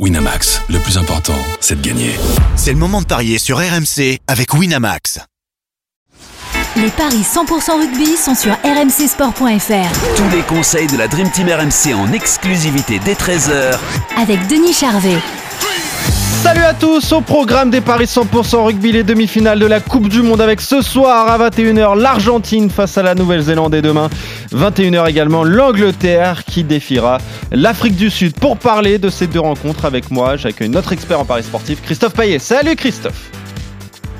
Winamax, le plus important, c'est de gagner. C'est le moment de parier sur RMC avec Winamax. Les paris 100% rugby sont sur rmcsport.fr. Tous les conseils de la Dream Team RMC en exclusivité dès 13h avec Denis Charvet. Salut à tous au programme des Paris 100% rugby, les demi-finales de la Coupe du Monde avec ce soir à 21h l'Argentine face à la Nouvelle-Zélande et demain 21h également l'Angleterre qui défiera l'Afrique du Sud. Pour parler de ces deux rencontres avec moi, j'accueille notre expert en Paris sportif Christophe Payet. Salut Christophe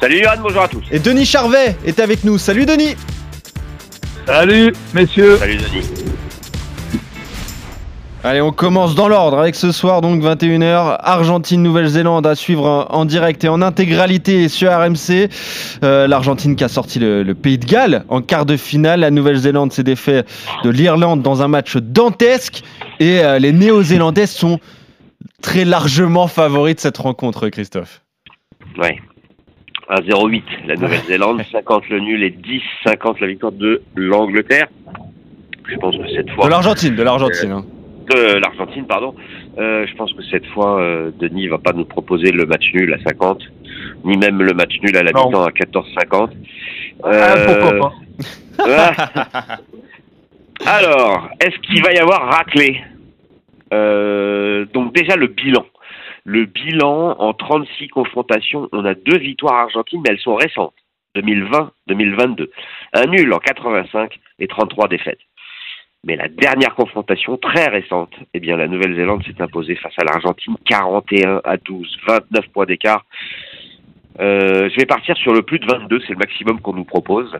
Salut Yann, bonjour à tous. Et Denis Charvet est avec nous. Salut Denis Salut messieurs Salut Denis. Allez, on commence dans l'ordre avec ce soir, donc 21h, Argentine-Nouvelle-Zélande à suivre en direct et en intégralité sur RMC. Euh, L'Argentine qui a sorti le, le, Pays de Galles en quart de finale. La Nouvelle-Zélande s'est défait de l'Irlande dans un match dantesque. Et euh, les Néo-Zélandais sont très largement favoris de cette rencontre, Christophe. Ouais. 1-0-8, la Nouvelle-Zélande, 50 le nul et 10-50 la victoire de l'Angleterre. Je pense que cette fois. De l'Argentine, de l'Argentine. Hein de l'Argentine, pardon. Euh, je pense que cette fois, euh, Denis va pas nous proposer le match nul à 50, ni même le match nul à la mi-temps à 14-50. Ah, pourquoi pas Alors, est-ce qu'il va y avoir raclé? Euh, Donc déjà le bilan. Le bilan en 36 confrontations, on a deux victoires argentines, mais elles sont récentes. 2020-2022. Un nul en 85 et 33 défaites. Mais la dernière confrontation très récente, eh bien, la Nouvelle-Zélande s'est imposée face à l'Argentine 41 à 12, 29 points d'écart. Euh, je vais partir sur le plus de 22, c'est le maximum qu'on nous propose.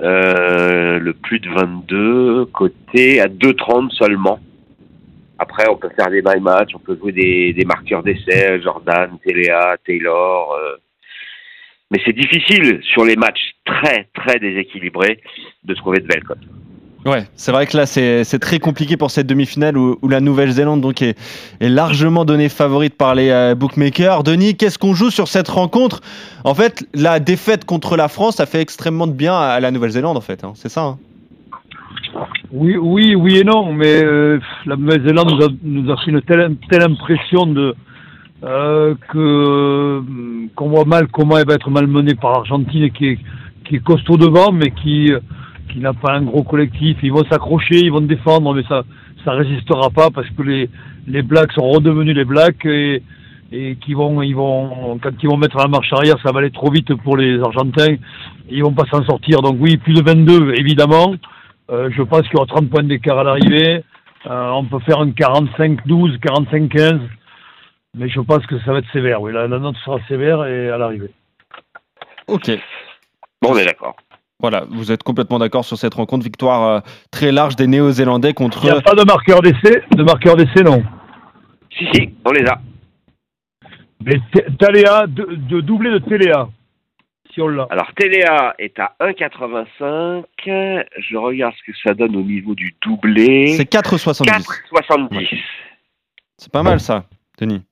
Euh, le plus de 22, côté à 2,30 seulement. Après, on peut faire des by match, on peut jouer des, marqueurs d'essai, Jordan, Téléa, Taylor. Euh. Mais c'est difficile sur les matchs très, très déséquilibrés de trouver de belles cotes. Ouais, c'est vrai que là c'est très compliqué pour cette demi-finale où, la Nouvelle-Zélande donc est, largement donnée favorite par les euh, bookmakers. Denis, qu'est-ce qu'on joue sur cette rencontre? En fait, la défaite contre la France a fait extrêmement de bien à la Nouvelle-Zélande en fait, hein. c'est ça hein Oui, oui, oui et non, mais euh, la Nouvelle-Zélande nous a, fait une telle, impression de euh, que qu'on voit mal comment elle va être malmenée par l'Argentine qui qui est costaud devant, mais qui qui n'a pas un gros collectif. Ils vont s'accrocher, ils vont défendre, mais ça ça résistera pas parce que les les Blacks sont redevenus les Blacks et et qui vont ils vont quand ils vont mettre la marche arrière, ça va aller trop vite pour les Argentins. Ils vont pas s'en sortir. Donc oui, plus de 22 évidemment. Euh, je pense qu'il y aura 30 points d'écart à l'arrivée. Euh, on peut faire un 45-12, 45-15. Mais je pense que ça va être sévère. Oui, la, la note sera sévère et à l'arrivée. Ok. Bon, on est d'accord. Voilà, vous êtes complètement d'accord sur cette rencontre. Victoire euh, très large des Néo-Zélandais contre. Il n'y a pas de marqueur d'essai De marqueur d'essai, non Si, si, on les a. Mais Téléa, de, de doublé de Téléa, si on l'a. Alors, Téléa est à 1,85. Je regarde ce que ça donne au niveau du doublé. C'est 4,70. 4,70. Ouais. C'est pas mal, ça, Denis.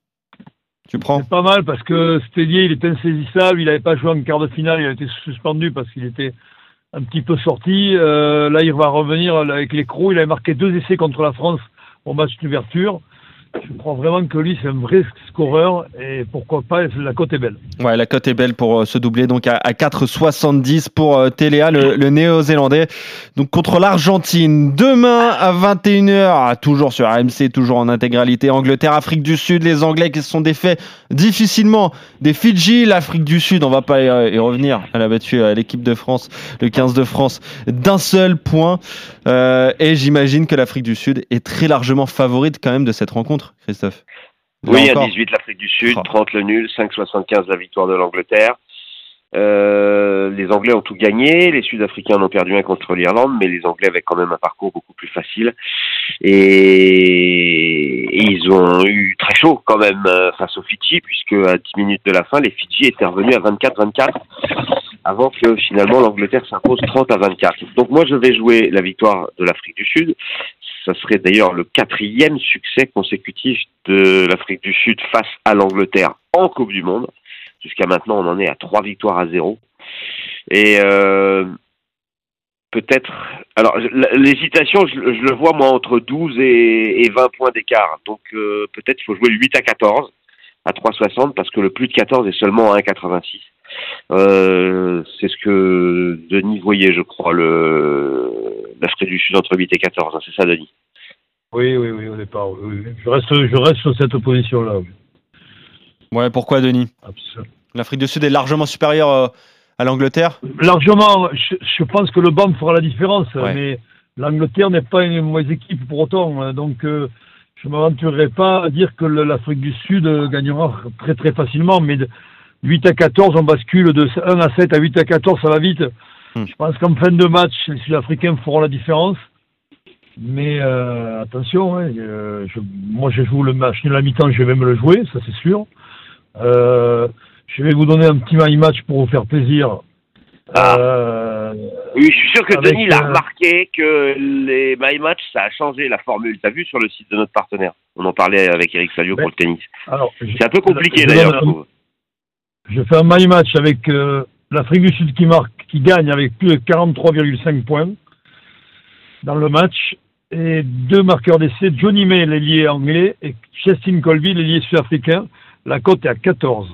Tu prends C'est pas mal parce que Stélier, il est insaisissable. Il n'avait pas joué en quart de finale. Il a été suspendu parce qu'il était un petit peu sorti. Euh, là, il va revenir avec les crocs. Il avait marqué deux essais contre la France au match d'ouverture. Je crois vraiment que lui, c'est un vrai scoreur et pourquoi pas, la cote est belle. Ouais, la cote est belle pour euh, se doubler donc à, à 4,70 pour euh, Téléa, le, néo-zélandais, donc contre l'Argentine. Demain à 21h, toujours sur AMC, toujours en intégralité, Angleterre, Afrique du Sud, les Anglais qui se sont défaits difficilement des Fidji, l'Afrique du Sud, on va pas y revenir, elle a battu l'équipe de France, le 15 de France, d'un seul point. Euh, et j'imagine que l'Afrique du Sud est très largement favorite quand même de cette rencontre, Christophe? Là oui, encore. à 18 l'Afrique du Sud, 30 le nul, 5,75 la victoire de l'Angleterre. Euh, les Anglais ont tout gagné, les Sud-Africains en ont perdu un contre l'Irlande, mais les Anglais avaient quand même un parcours beaucoup plus facile et, et ils ont eu très chaud quand même euh, face aux Fidji, puisque à 10 minutes de la fin, les Fidji étaient revenus à 24-24 avant que finalement l'Angleterre s'impose 30 à 24. Donc moi je vais jouer la victoire de l'Afrique du Sud. Ça serait d'ailleurs le quatrième succès consécutif de l'Afrique du Sud face à l'Angleterre en Coupe du Monde. Jusqu'à maintenant, on en est à trois victoires à zéro. Et euh, peut-être. Alors, l'hésitation, je, je le vois moi entre 12 et, et 20 points d'écart. Donc, euh, peut-être il faut jouer le 8 à 14 à 3,60 parce que le plus de 14 est seulement à 1,86. Euh, c'est ce que Denis voyait, je crois, le l'Afrique du Sud entre 8 et 14. hein, c'est ça, Denis? Oui, oui, oui, au départ. oui, oui. Je, reste, je reste sur cette position-là. oui. Ouais, pourquoi, Denis? Absolument. L'Afrique du Sud est largement supérieure euh, à l'Angleterre? Largement, je, je pense que le banc fera la différence, Ouais. mais l'Angleterre n'est pas une mauvaise équipe pour autant. hein. Donc, euh, je ne m'aventurerai pas à dire que l'Afrique du Sud euh, gagnera très très facilement, mais de 8 à 14, on bascule de 1 à 7 à 8 à 14, ça va vite. Hmm. Je pense qu'en fin de match, les Sud-Africains feront la différence. Mais euh, attention, hein, euh, je- moi je joue le match de la mi-temps, je vais même le jouer, ça c'est sûr. Euh, je vais vous donner un petit my match pour vous faire plaisir. Ah. Euh, Oui, je suis sûr que Denis il a euh, remarqué que les My Match, ça a changé la formule. T'as vu sur le site de notre partenaire? On en parlait avec Eric Salio pour le tennis. C'est un peu compliqué d'ailleurs, je un- trouve. Je fais un my match avec euh, l'Afrique du Sud qui marque, qui gagne avec plus de 43,5 points dans le match. Et deux marqueurs d'essai, Johnny May, l'ailier anglais, et Justin Colby, l'ailier sud-africain. La cote est à 14.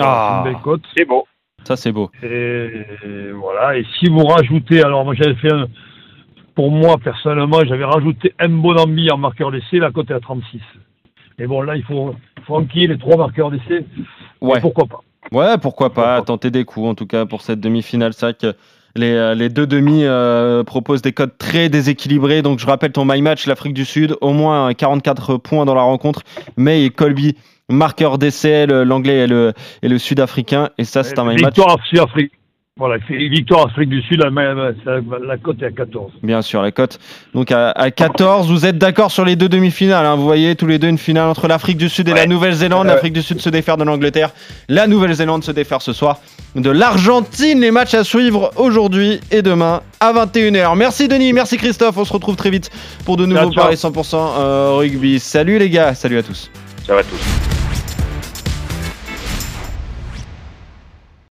Ah. C'est une belle cote. C'est bon. Ça, c'est beau. Et voilà. Et si vous rajoutez, alors moi j'avais fait un, pour moi personnellement, j'avais rajouté Mbonambi en marqueur d'essai, la cote est à 36. Mais bon, là, il faut, faut enquiller les trois marqueurs d'essai. Mais Ouais. Pourquoi pas? Ouais, pourquoi pas tenter des coups en tout cas pour cette demi-finale. C'est vrai que les, euh, les deux demi euh, proposent des codes très déséquilibrés. Donc je rappelle ton my match, l'Afrique du Sud, au moins 44 points dans la rencontre. May et Colby, marqueur d'essai, l'anglais et le, et le sud-africain. Et ça, c'est un match. Victoire Sud-Afrique. Voilà, victoire Afrique du Sud, la, la- la cote est à 14. Bien sûr, la cote. Donc à, à 14, vous êtes d'accord sur les deux demi-finales. hein. Vous voyez tous les deux une finale entre l'Afrique du Sud et la. Nouvelle-Zélande. Ouais. L'Afrique du Sud se défaire de l'Angleterre. La Nouvelle-Zélande se défaire ce soir de l'Argentine. Les matchs à suivre aujourd'hui et demain à 21h. Merci Denis, merci Christophe. On se retrouve très vite pour de nouveaux ciao. paris 100% euh, rugby. Salut les gars, salut à tous. Ça va tous.